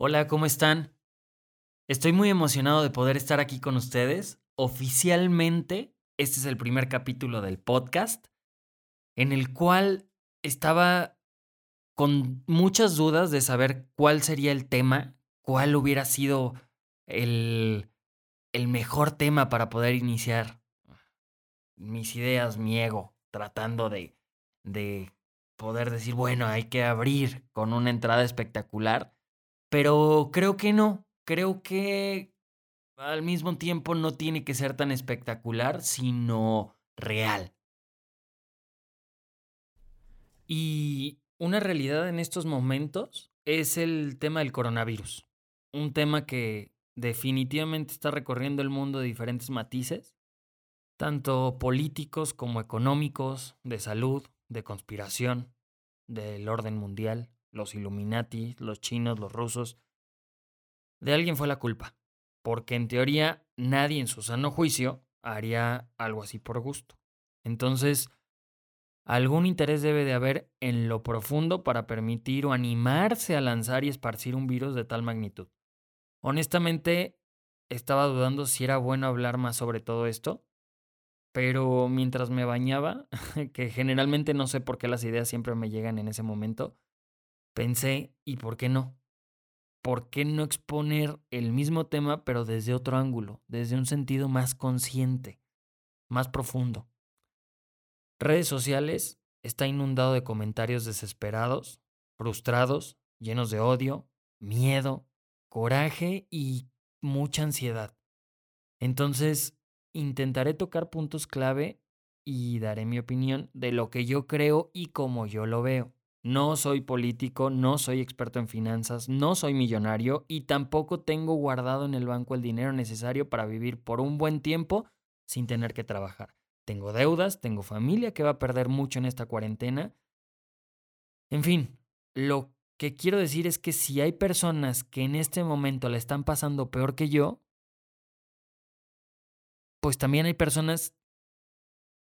Hola, ¿cómo están? Estoy muy emocionado de poder estar aquí con ustedes. Oficialmente, este es el primer capítulo del podcast en el cual estaba con muchas dudas de saber cuál sería el tema, cuál hubiera sido el, el mejor tema para poder iniciar mis ideas, mi ego, tratando de, de poder decir, bueno, hay que abrir con una entrada espectacular, pero creo que no, creo que al mismo tiempo no tiene que ser tan espectacular, sino real. Y una realidad en estos momentos es el tema del coronavirus, un tema que definitivamente está recorriendo el mundo de diferentes matices, tanto políticos como económicos, de salud, de conspiración, del orden mundial, los Illuminati, los chinos, los rusos. De alguien fue la culpa, porque en teoría nadie en su sano juicio haría algo así por gusto. Entonces, algún interés debe de haber en lo profundo para permitir o animarse a lanzar y esparcir un virus de tal magnitud. Honestamente, estaba dudando si era bueno hablar más sobre todo esto, pero mientras me bañaba, que generalmente no sé por qué las ideas siempre me llegan en ese momento, pensé, ¿y por qué no? ¿Por qué no exponer el mismo tema pero desde otro ángulo, desde un sentido más consciente, más profundo? Redes sociales está inundado de comentarios desesperados, frustrados, llenos de odio, miedo, coraje y mucha ansiedad. Entonces, intentaré tocar puntos clave y daré mi opinión de lo que yo creo y cómo yo lo veo. No soy político, no soy experto en finanzas, no soy millonario y tampoco tengo guardado en el banco el dinero necesario para vivir por un buen tiempo sin tener que trabajar. Tengo deudas, tengo familia que va a perder mucho en esta cuarentena. En fin, lo que quiero decir es que si hay personas que en este momento la están pasando peor que yo, pues también hay personas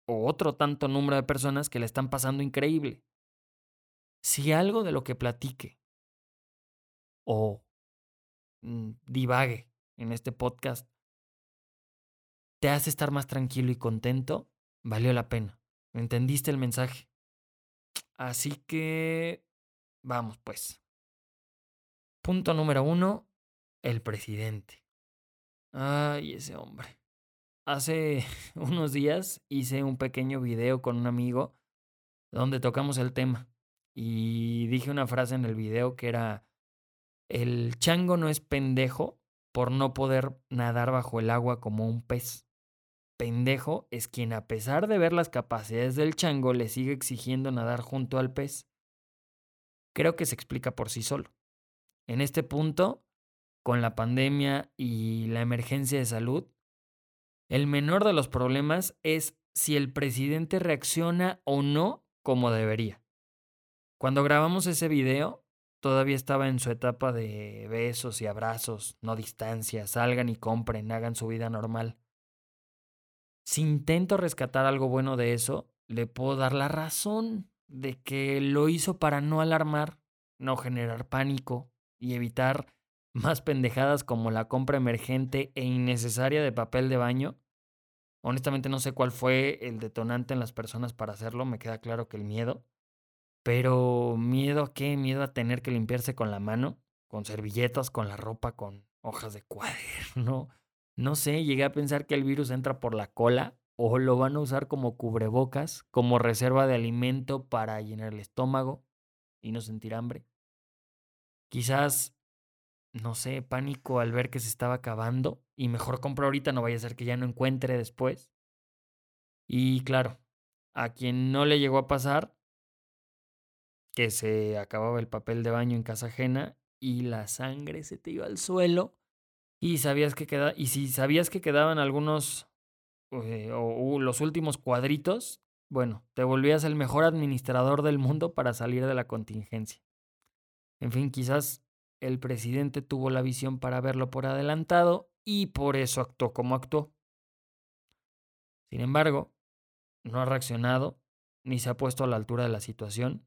o otro tanto número de personas que le están pasando increíble. Si algo de lo que platique o mm, divague en este podcast te hace estar más tranquilo y contento, valió la pena. ¿Entendiste el mensaje? Así que vamos pues. Punto número uno, el presidente. Ay, ese hombre hace unos días hice un pequeño video con un amigo donde tocamos el tema y dije una frase en el video que era, el chango no es pendejo por no poder nadar bajo el agua como un pez. Pendejo es quien a pesar de ver las capacidades del chango le sigue exigiendo nadar junto al pez. Creo que se explica por sí solo. En este punto, con la pandemia y la emergencia de salud, el menor de los problemas es si el presidente reacciona o no como debería. Cuando grabamos ese video, todavía estaba en su etapa de besos y abrazos, no distancia, salgan y compren, hagan su vida normal. Si intento rescatar algo bueno de eso, le puedo dar la razón de que lo hizo para no alarmar, no generar pánico y evitar más pendejadas como la compra emergente e innecesaria de papel de baño. Honestamente no sé cuál fue el detonante en las personas para hacerlo, me queda claro que el miedo. Pero miedo a qué? Miedo a tener que limpiarse con la mano, con servilletas, con la ropa, con hojas de cuaderno. No sé, llegué a pensar que el virus entra por la cola o lo van a usar como cubrebocas, como reserva de alimento para llenar el estómago y no sentir hambre. Quizás no sé, pánico al ver que se estaba acabando y mejor compro ahorita, no vaya a ser que ya no encuentre después. Y claro, a quien no le llegó a pasar, que se acababa el papel de baño en casa ajena y la sangre se te iba al suelo y sabías que queda y si sabías que quedaban algunos eh, o los últimos cuadritos, bueno, te volvías el mejor administrador del mundo para salir de la contingencia. En fin, quizás el presidente tuvo la visión para verlo por adelantado y por eso actuó como actuó. Sin embargo, no ha reaccionado ni se ha puesto a la altura de la situación.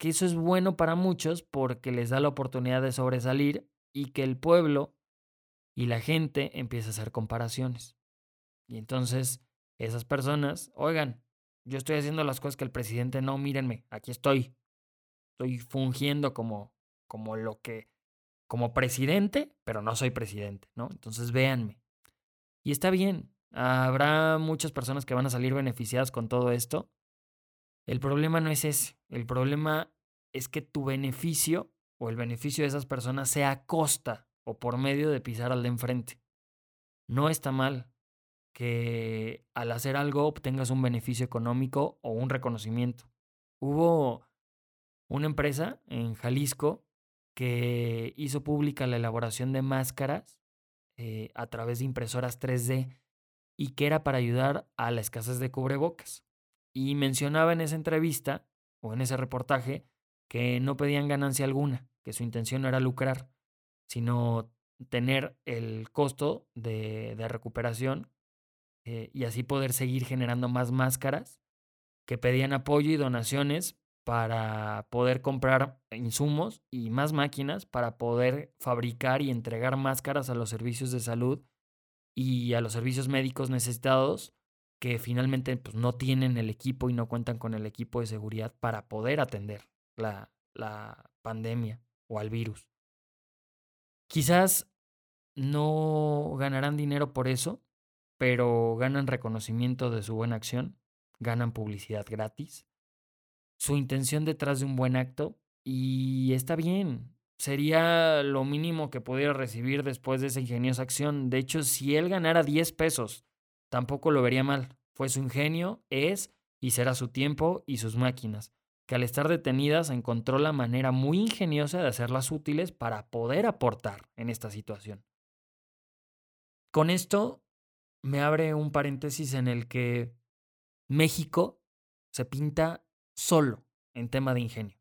Que eso es bueno para muchos porque les da la oportunidad de sobresalir y que el pueblo y la gente empiece a hacer comparaciones. Y entonces esas personas, oigan, yo estoy haciendo las cosas que el presidente no, mírenme, aquí estoy. Estoy fungiendo como, como lo que, como presidente, pero no soy presidente, ¿no? Entonces véanme. Y está bien, habrá muchas personas que van a salir beneficiadas con todo esto. El problema no es ese, el problema es que tu beneficio o el beneficio de esas personas sea a costa o por medio de pisar al de enfrente. No está mal, que al hacer algo obtengas un beneficio económico o un reconocimiento. Hubo una empresa en Jalisco que hizo pública la elaboración de máscaras eh, a través de impresoras 3D y que era para ayudar a la escasez de cubrebocas. Y mencionaba en esa entrevista o en ese reportaje que no pedían ganancia alguna, que su intención no era lucrar, sino tener el costo de, recuperación eh, y así poder seguir generando más máscaras que pedían apoyo y donaciones para poder comprar insumos y más máquinas para poder fabricar y entregar máscaras a los servicios de salud y a los servicios médicos necesitados que finalmente pues, no tienen el equipo y no cuentan con el equipo de seguridad para poder atender la, la pandemia o al virus. Quizás no ganarán dinero por eso, pero ganan reconocimiento de su buena acción, ganan publicidad gratis, su intención detrás de un buen acto y está bien. Sería lo mínimo que pudiera recibir después de esa ingeniosa acción. De hecho, si él ganara 10 pesos, tampoco lo vería mal. Fue su ingenio, es y será su tiempo y sus máquinas, que al estar detenidas encontró la manera muy ingeniosa de hacerlas útiles para poder aportar en esta situación. Con esto me abre un paréntesis en el que México se pinta solo en tema de ingenio.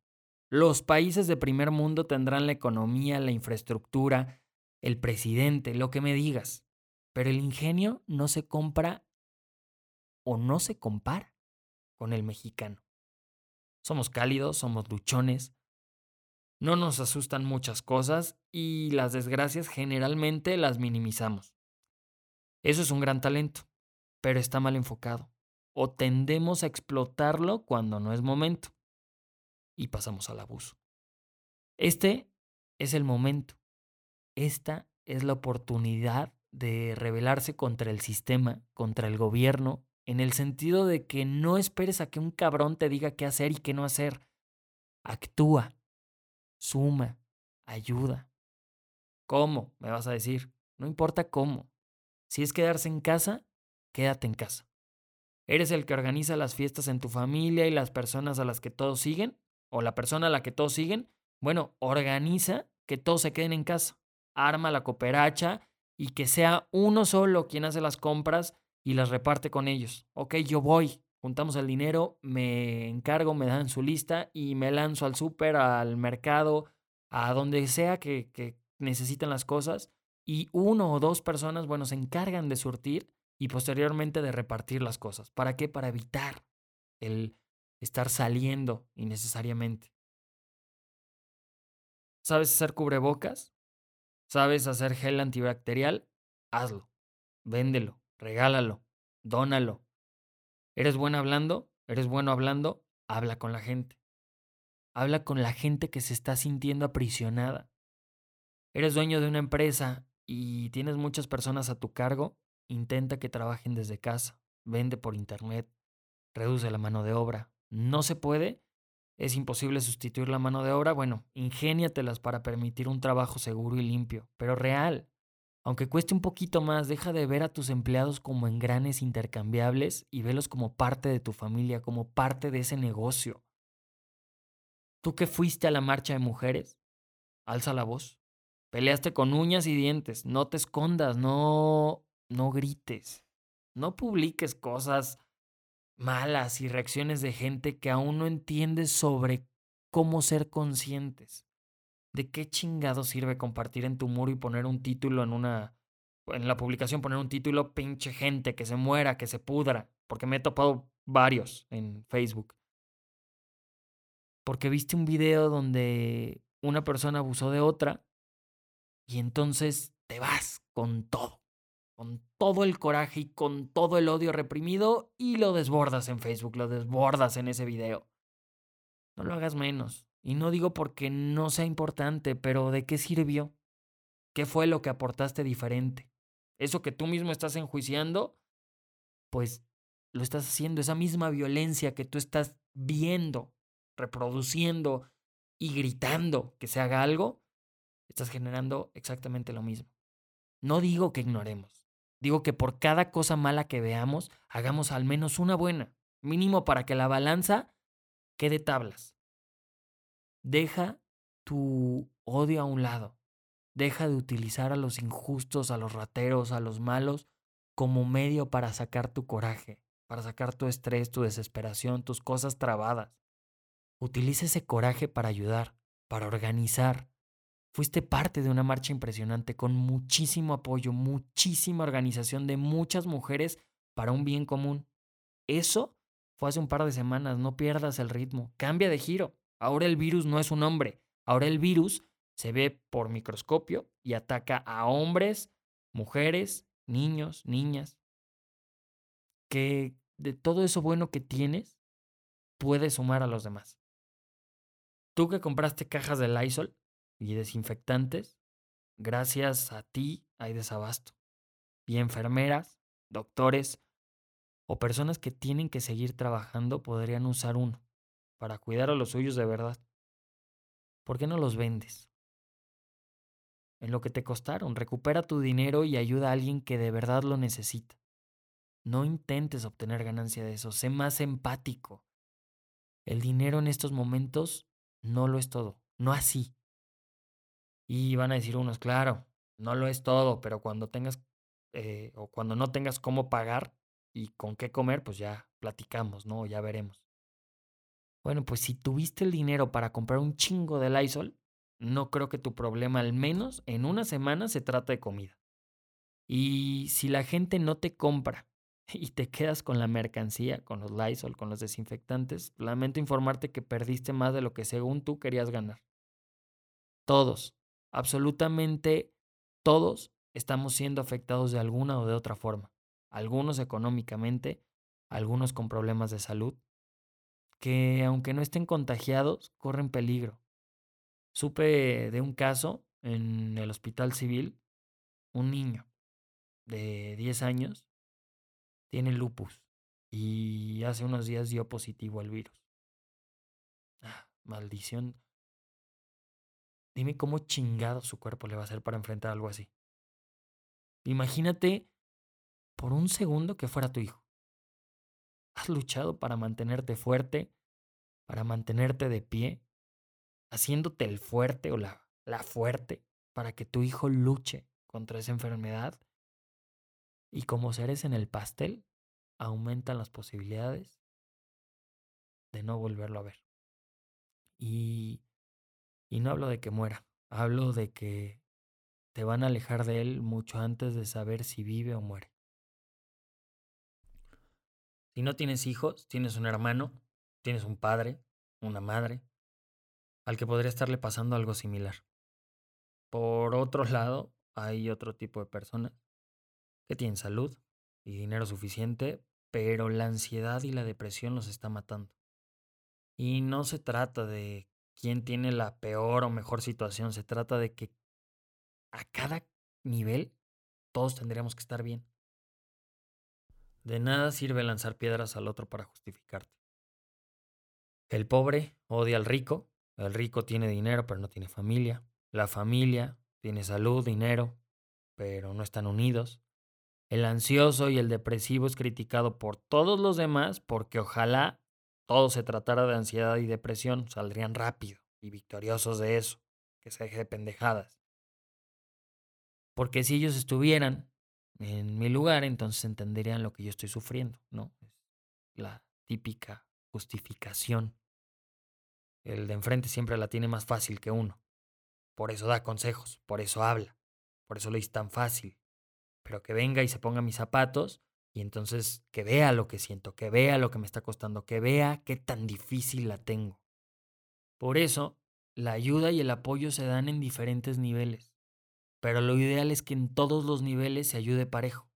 Los países de primer mundo tendrán la economía, la infraestructura, el presidente, lo que me digas, pero el ingenio no se compra o no se compara con el mexicano. Somos cálidos, somos luchones, no nos asustan muchas cosas y las desgracias generalmente las minimizamos. Eso es un gran talento, pero está mal enfocado. O tendemos a explotarlo cuando no es momento. Y pasamos al abuso. Este es el momento. Esta es la oportunidad de rebelarse contra el sistema, contra el gobierno, en el sentido de que no esperes a que un cabrón te diga qué hacer y qué no hacer. Actúa, suma, ayuda. ¿Cómo? Me vas a decir. No importa cómo. Si es quedarse en casa, quédate en casa. ¿Eres el que organiza las fiestas en tu familia y las personas a las que todos siguen? ¿O la persona a la que todos siguen? Bueno, organiza que todos se queden en casa. Arma la cooperacha y que sea uno solo quien hace las compras y las reparte con ellos. Ok, yo voy, juntamos el dinero, me encargo, me dan su lista y me lanzo al súper, al mercado, a donde sea que, que necesiten las cosas y uno o dos personas, bueno, se encargan de surtir y posteriormente de repartir las cosas. ¿Para qué? Para evitar el estar saliendo innecesariamente. ¿Sabes hacer cubrebocas? ¿Sabes hacer gel antibacterial? Hazlo. Véndelo, regálalo, dónalo. ¿Eres bueno hablando? ¿Eres bueno hablando? Habla con la gente. Habla con la gente que se está sintiendo aprisionada. Eres dueño de una empresa y tienes muchas personas a tu cargo, intenta que trabajen desde casa, vende por internet, reduce la mano de obra. No se puede, es imposible sustituir la mano de obra, bueno, ingéniatelas para permitir un trabajo seguro y limpio, pero real. Aunque cueste un poquito más, deja de ver a tus empleados como engranes intercambiables y velos como parte de tu familia, como parte de ese negocio. ¿Tú que fuiste a la marcha de mujeres? Alza la voz. Peleaste con uñas y dientes. No te escondas, no, no grites. No publiques cosas malas y reacciones de gente que aún no entiende sobre cómo ser conscientes. ¿De qué chingado sirve compartir en tu muro y poner un título en una en la publicación poner un título pinche gente que se muera, que se pudra, porque me he topado varios en Facebook. Porque viste un video donde una persona abusó de otra y entonces te vas con todo, con todo el coraje y con todo el odio reprimido y lo desbordas en Facebook, lo desbordas en ese video. No lo hagas menos. Y no digo porque no sea importante, pero ¿de qué sirvió? ¿Qué fue lo que aportaste diferente? Eso que tú mismo estás enjuiciando, pues lo estás haciendo, esa misma violencia que tú estás viendo, reproduciendo y gritando que se haga algo, estás generando exactamente lo mismo. No digo que ignoremos, digo que por cada cosa mala que veamos, hagamos al menos una buena, mínimo para que la balanza quede tablas. Deja tu odio a un lado. Deja de utilizar a los injustos, a los rateros, a los malos como medio para sacar tu coraje, para sacar tu estrés, tu desesperación, tus cosas trabadas. Utiliza ese coraje para ayudar, para organizar. Fuiste parte de una marcha impresionante con muchísimo apoyo, muchísima organización de muchas mujeres para un bien común. Eso fue hace un par de semanas, no pierdas el ritmo, cambia de giro. Ahora el virus no es un hombre, ahora el virus se ve por microscopio y ataca a hombres, mujeres, niños, niñas. Que de todo eso bueno que tienes, puedes sumar a los demás. Tú que compraste cajas de Lysol y desinfectantes, gracias a ti hay desabasto. Y enfermeras, doctores o personas que tienen que seguir trabajando podrían usar uno para cuidar a los suyos de verdad. ¿Por qué no los vendes? En lo que te costaron, recupera tu dinero y ayuda a alguien que de verdad lo necesita. No intentes obtener ganancia de eso, sé más empático. El dinero en estos momentos no lo es todo, no así. Y van a decir unos, claro, no lo es todo, pero cuando tengas eh, o cuando no tengas cómo pagar y con qué comer, pues ya platicamos, ¿no? Ya veremos. Bueno, pues si tuviste el dinero para comprar un chingo de Lysol, no creo que tu problema al menos en una semana se trate de comida. Y si la gente no te compra y te quedas con la mercancía, con los Lysol, con los desinfectantes, lamento informarte que perdiste más de lo que según tú querías ganar. Todos, absolutamente todos estamos siendo afectados de alguna o de otra forma. Algunos económicamente, algunos con problemas de salud, que aunque no estén contagiados, corren peligro. Supe de un caso en el hospital civil, un niño de 10 años tiene lupus y hace unos días dio positivo al virus. Ah, maldición. Dime cómo chingado su cuerpo le va a hacer para enfrentar algo así. Imagínate por un segundo que fuera tu hijo. Has luchado para mantenerte fuerte, para mantenerte de pie, haciéndote el fuerte o la, la fuerte para que tu hijo luche contra esa enfermedad. Y como seres en el pastel, aumentan las posibilidades de no volverlo a ver. Y, y no hablo de que muera, hablo de que te van a alejar de él mucho antes de saber si vive o muere. Si no tienes hijos, tienes un hermano, tienes un padre, una madre, al que podría estarle pasando algo similar. Por otro lado, hay otro tipo de personas que tienen salud y dinero suficiente, pero la ansiedad y la depresión los está matando. Y no se trata de quién tiene la peor o mejor situación, se trata de que a cada nivel todos tendríamos que estar bien. De nada sirve lanzar piedras al otro para justificarte. El pobre odia al rico, el rico tiene dinero pero no tiene familia, la familia tiene salud, dinero, pero no están unidos. El ansioso y el depresivo es criticado por todos los demás porque ojalá todo se tratara de ansiedad y depresión, saldrían rápido y victoriosos de eso, que se deje de pendejadas. Porque si ellos estuvieran en mi lugar, entonces entenderían lo que yo estoy sufriendo, ¿no? La típica justificación. El de enfrente siempre la tiene más fácil que uno. Por eso da consejos, por eso habla, por eso lo dice tan fácil. Pero que venga y se ponga mis zapatos y entonces que vea lo que siento, que vea lo que me está costando, que vea qué tan difícil la tengo. Por eso, la ayuda y el apoyo se dan en diferentes niveles, pero lo ideal es que en todos los niveles se ayude parejo.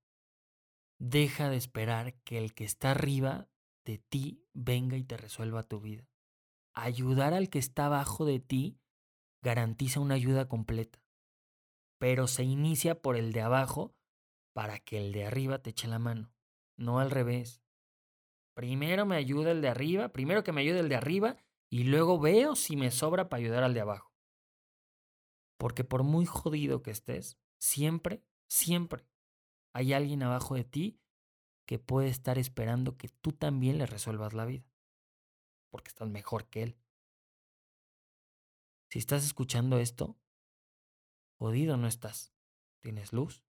Deja de esperar que el que está arriba de ti venga y te resuelva tu vida. Ayudar al que está abajo de ti garantiza una ayuda completa, pero se inicia por el de abajo para que el de arriba te eche la mano, no al revés. Primero me ayuda el de arriba, primero que me ayude el de arriba y luego veo si me sobra para ayudar al de abajo. Porque por muy jodido que estés, siempre, siempre hay alguien abajo de ti que puede estar esperando que tú también le resuelvas la vida. Porque estás mejor que él. Si estás escuchando esto, jodido no estás. Tienes luz,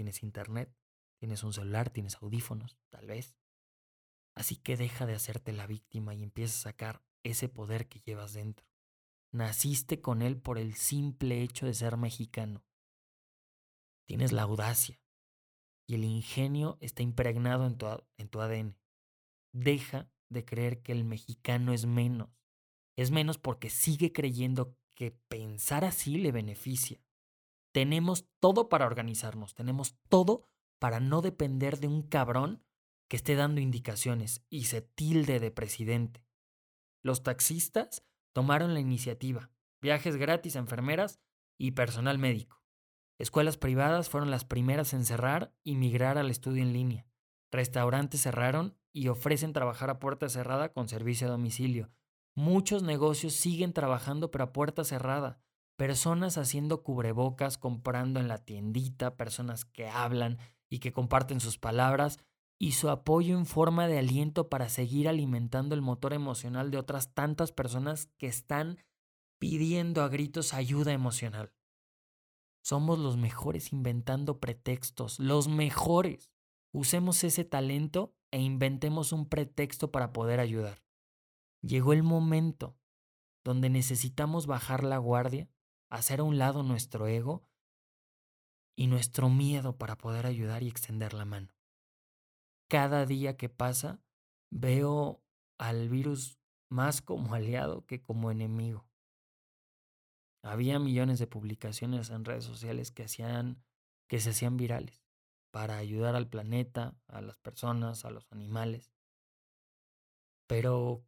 tienes internet, tienes un celular, tienes audífonos, tal vez. Así que deja de hacerte la víctima y empieza a sacar ese poder que llevas dentro. Naciste con él por el simple hecho de ser mexicano. Tienes la audacia y el ingenio está impregnado en tu, en tu ADN. Deja de creer que el mexicano es menos. Es menos porque sigue creyendo que pensar así le beneficia. Tenemos todo para organizarnos, tenemos todo para no depender de un cabrón que esté dando indicaciones y se tilde de presidente. Los taxistas tomaron la iniciativa, viajes gratis a enfermeras y personal médico. Escuelas privadas fueron las primeras en cerrar y migrar al estudio en línea. Restaurantes cerraron y ofrecen trabajar a puerta cerrada con servicio a domicilio. Muchos negocios siguen trabajando pero a puerta cerrada. Personas haciendo cubrebocas, comprando en la tiendita, personas que hablan y que comparten sus palabras y su apoyo en forma de aliento para seguir alimentando el motor emocional de otras tantas personas que están pidiendo a gritos ayuda emocional. Somos los mejores inventando pretextos, los mejores. Usemos ese talento e inventemos un pretexto para poder ayudar. Llegó el momento donde necesitamos bajar la guardia, hacer a un lado nuestro ego y nuestro miedo para poder ayudar y extender la mano cada día que pasa veo al virus más como aliado que como enemigo. Había millones de publicaciones en redes sociales que hacían que se hacían virales para ayudar al planeta, a las personas, a los animales. Pero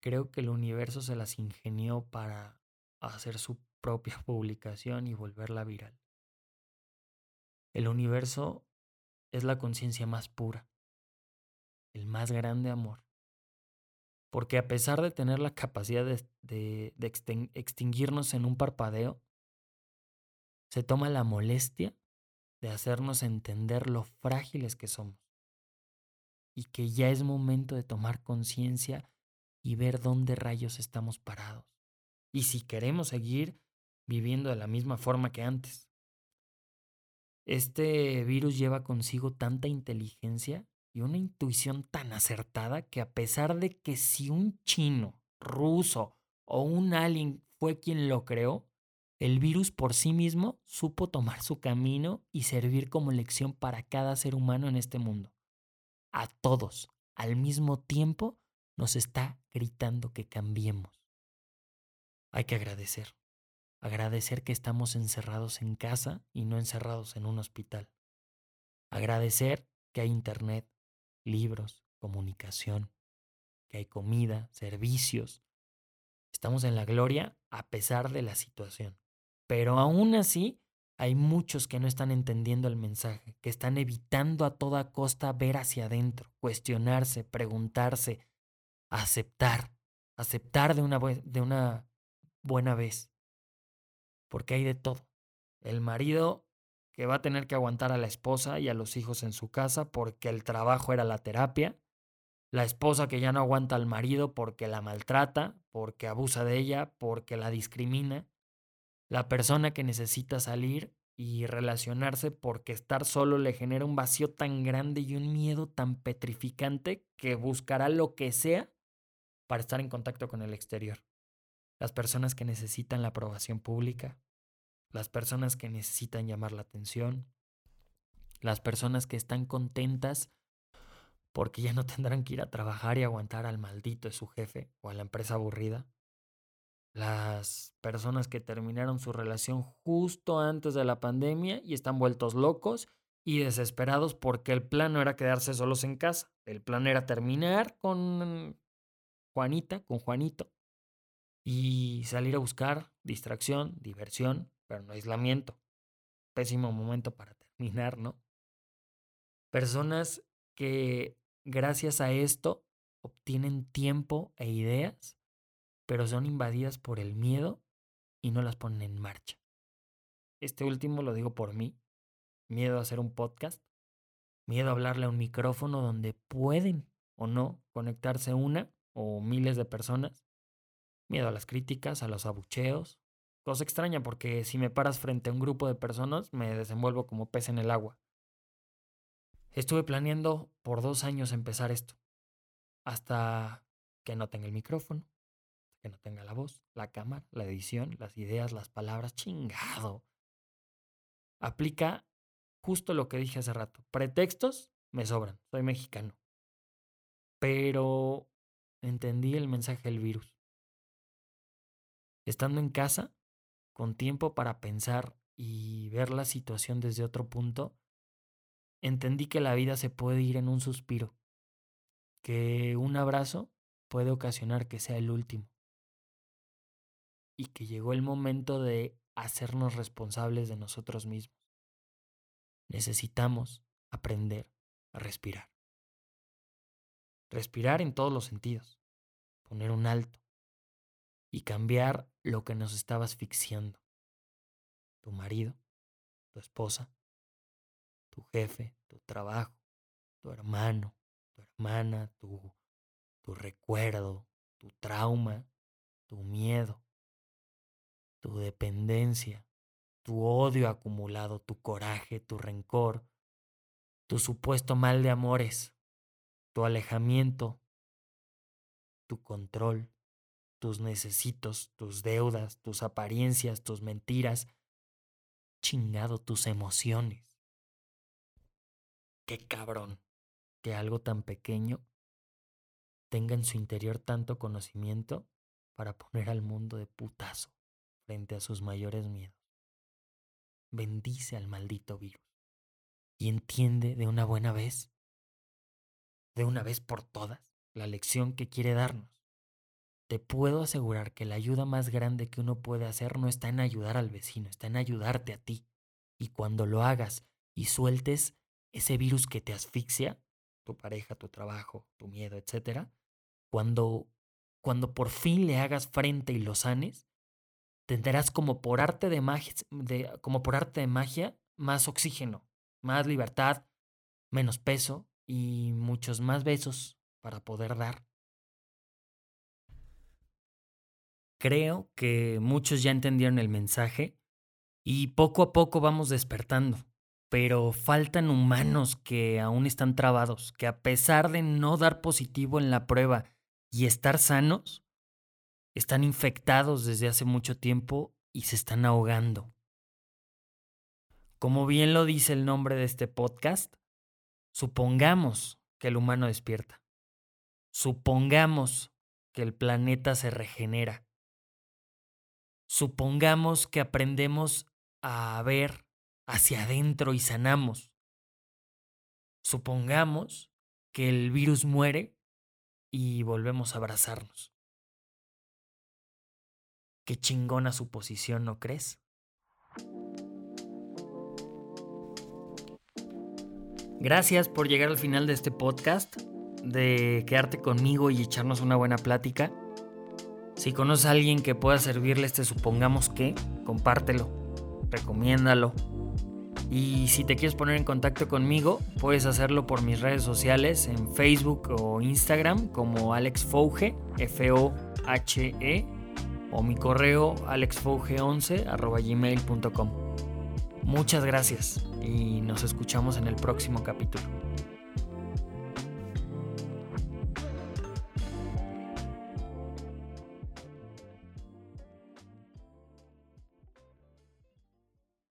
creo que el universo se las ingenió para hacer su propia publicación y volverla viral. El universo es la conciencia más pura el más grande amor. Porque a pesar de tener la capacidad de, extinguirnos en un parpadeo, se toma la molestia de hacernos entender lo frágiles que somos y que ya es momento de tomar conciencia y ver dónde rayos estamos parados y si queremos seguir viviendo de la misma forma que antes. Este virus lleva consigo tanta inteligencia y una intuición tan acertada que a pesar de que si un chino, ruso o un alien fue quien lo creó, el virus por sí mismo supo tomar su camino y servir como lección para cada ser humano en este mundo. A todos, al mismo tiempo, nos está gritando que cambiemos. Hay que agradecer. Agradecer que estamos encerrados en casa y no encerrados en un hospital. Agradecer que hay internet, libros, comunicación, que hay comida, servicios. Estamos en la gloria a pesar de la situación. Pero aún así, hay muchos que no están entendiendo el mensaje, que están evitando a toda costa ver hacia adentro, cuestionarse, preguntarse, aceptar, aceptar de una, de una buena vez. Porque hay de todo. El marido que va a tener que aguantar a la esposa y a los hijos en su casa porque el trabajo era la terapia, la esposa que ya no aguanta al marido porque la maltrata, porque abusa de ella, porque la discrimina, la persona que necesita salir y relacionarse porque estar solo le genera un vacío tan grande y un miedo tan petrificante que buscará lo que sea para estar en contacto con el exterior. Las personas que necesitan la aprobación pública, las personas que necesitan llamar la atención, las personas que están contentas porque ya no tendrán que ir a trabajar y aguantar al maldito de su jefe o a la empresa aburrida, las personas que terminaron su relación justo antes de la pandemia y están vueltos locos y desesperados porque el plan no era quedarse solos en casa. El plan era terminar con Juanita, con Juanito, y salir a buscar distracción, diversión, pero no aislamiento. Pésimo momento para terminar, ¿no? Personas que gracias a esto obtienen tiempo e ideas, pero son invadidas por el miedo y no las ponen en marcha. Este último lo digo por mí. Miedo a hacer un podcast, miedo a hablarle a un micrófono donde pueden o no conectarse una o miles de personas, miedo a las críticas, a los abucheos, cosa extraña porque si me paras frente a un grupo de personas me desenvuelvo como pez en el agua. Estuve planeando por dos años empezar esto, hasta que no tenga el micrófono, que no tenga la voz, la cámara, la edición, las ideas, las palabras, chingado. Aplica justo lo que dije hace rato. Pretextos me sobran, soy mexicano. Pero entendí el mensaje del virus. Estando en casa, con tiempo para pensar y ver la situación desde otro punto, entendí que la vida se puede ir en un suspiro, que un abrazo puede ocasionar que sea el último y que llegó el momento de hacernos responsables de nosotros mismos. Necesitamos aprender a respirar. Respirar en todos los sentidos, poner un alto y cambiar lo que nos estaba asfixiando. Tu marido, tu esposa, tu jefe, tu trabajo, tu hermano, tu hermana, tu, tu recuerdo, tu trauma, tu miedo, tu dependencia, tu odio acumulado, tu coraje, tu rencor, tu supuesto mal de amores, tu alejamiento, tu control, tus necesitos, tus deudas, tus apariencias, tus mentiras, chingado tus emociones. Qué cabrón que algo tan pequeño tenga en su interior tanto conocimiento para poner al mundo de putazo frente a sus mayores miedos. Bendice al maldito virus y entiende de una buena vez de una vez por todas la lección que quiere darnos. Te puedo asegurar que la ayuda más grande que uno puede hacer no está en ayudar al vecino, está en ayudarte a ti. Y cuando lo hagas y sueltes ese virus que te asfixia, tu pareja, tu trabajo, tu miedo, etc., cuando, cuando por fin le hagas frente y lo sanes, tendrás como por arte de magia, como por arte de magia más oxígeno, más libertad, menos peso, y muchos más besos para poder dar. Creo que muchos ya entendieron el mensaje y poco a poco vamos despertando, pero faltan humanos que aún están trabados, que a pesar de no dar positivo en la prueba y estar sanos, están infectados desde hace mucho tiempo y se están ahogando. Como bien lo dice el nombre de este podcast, Supongamos que el humano despierta. Supongamos que el planeta se regenera. Supongamos que aprendemos a ver hacia adentro y sanamos. Supongamos que el virus muere y volvemos a abrazarnos. Qué chingona suposición, ¿no crees? Gracias por llegar al final de este podcast, de quedarte conmigo y echarnos una buena plática. Si conoces a alguien que pueda servirle este supongamos que, compártelo, recomiéndalo. Y si te quieres poner en contacto conmigo, puedes hacerlo por mis redes sociales en Facebook o Instagram como Alex Fouge, F-O-H-E, o mi correo alexfouge11 gmail.com. Muchas gracias y nos escuchamos en el próximo capítulo.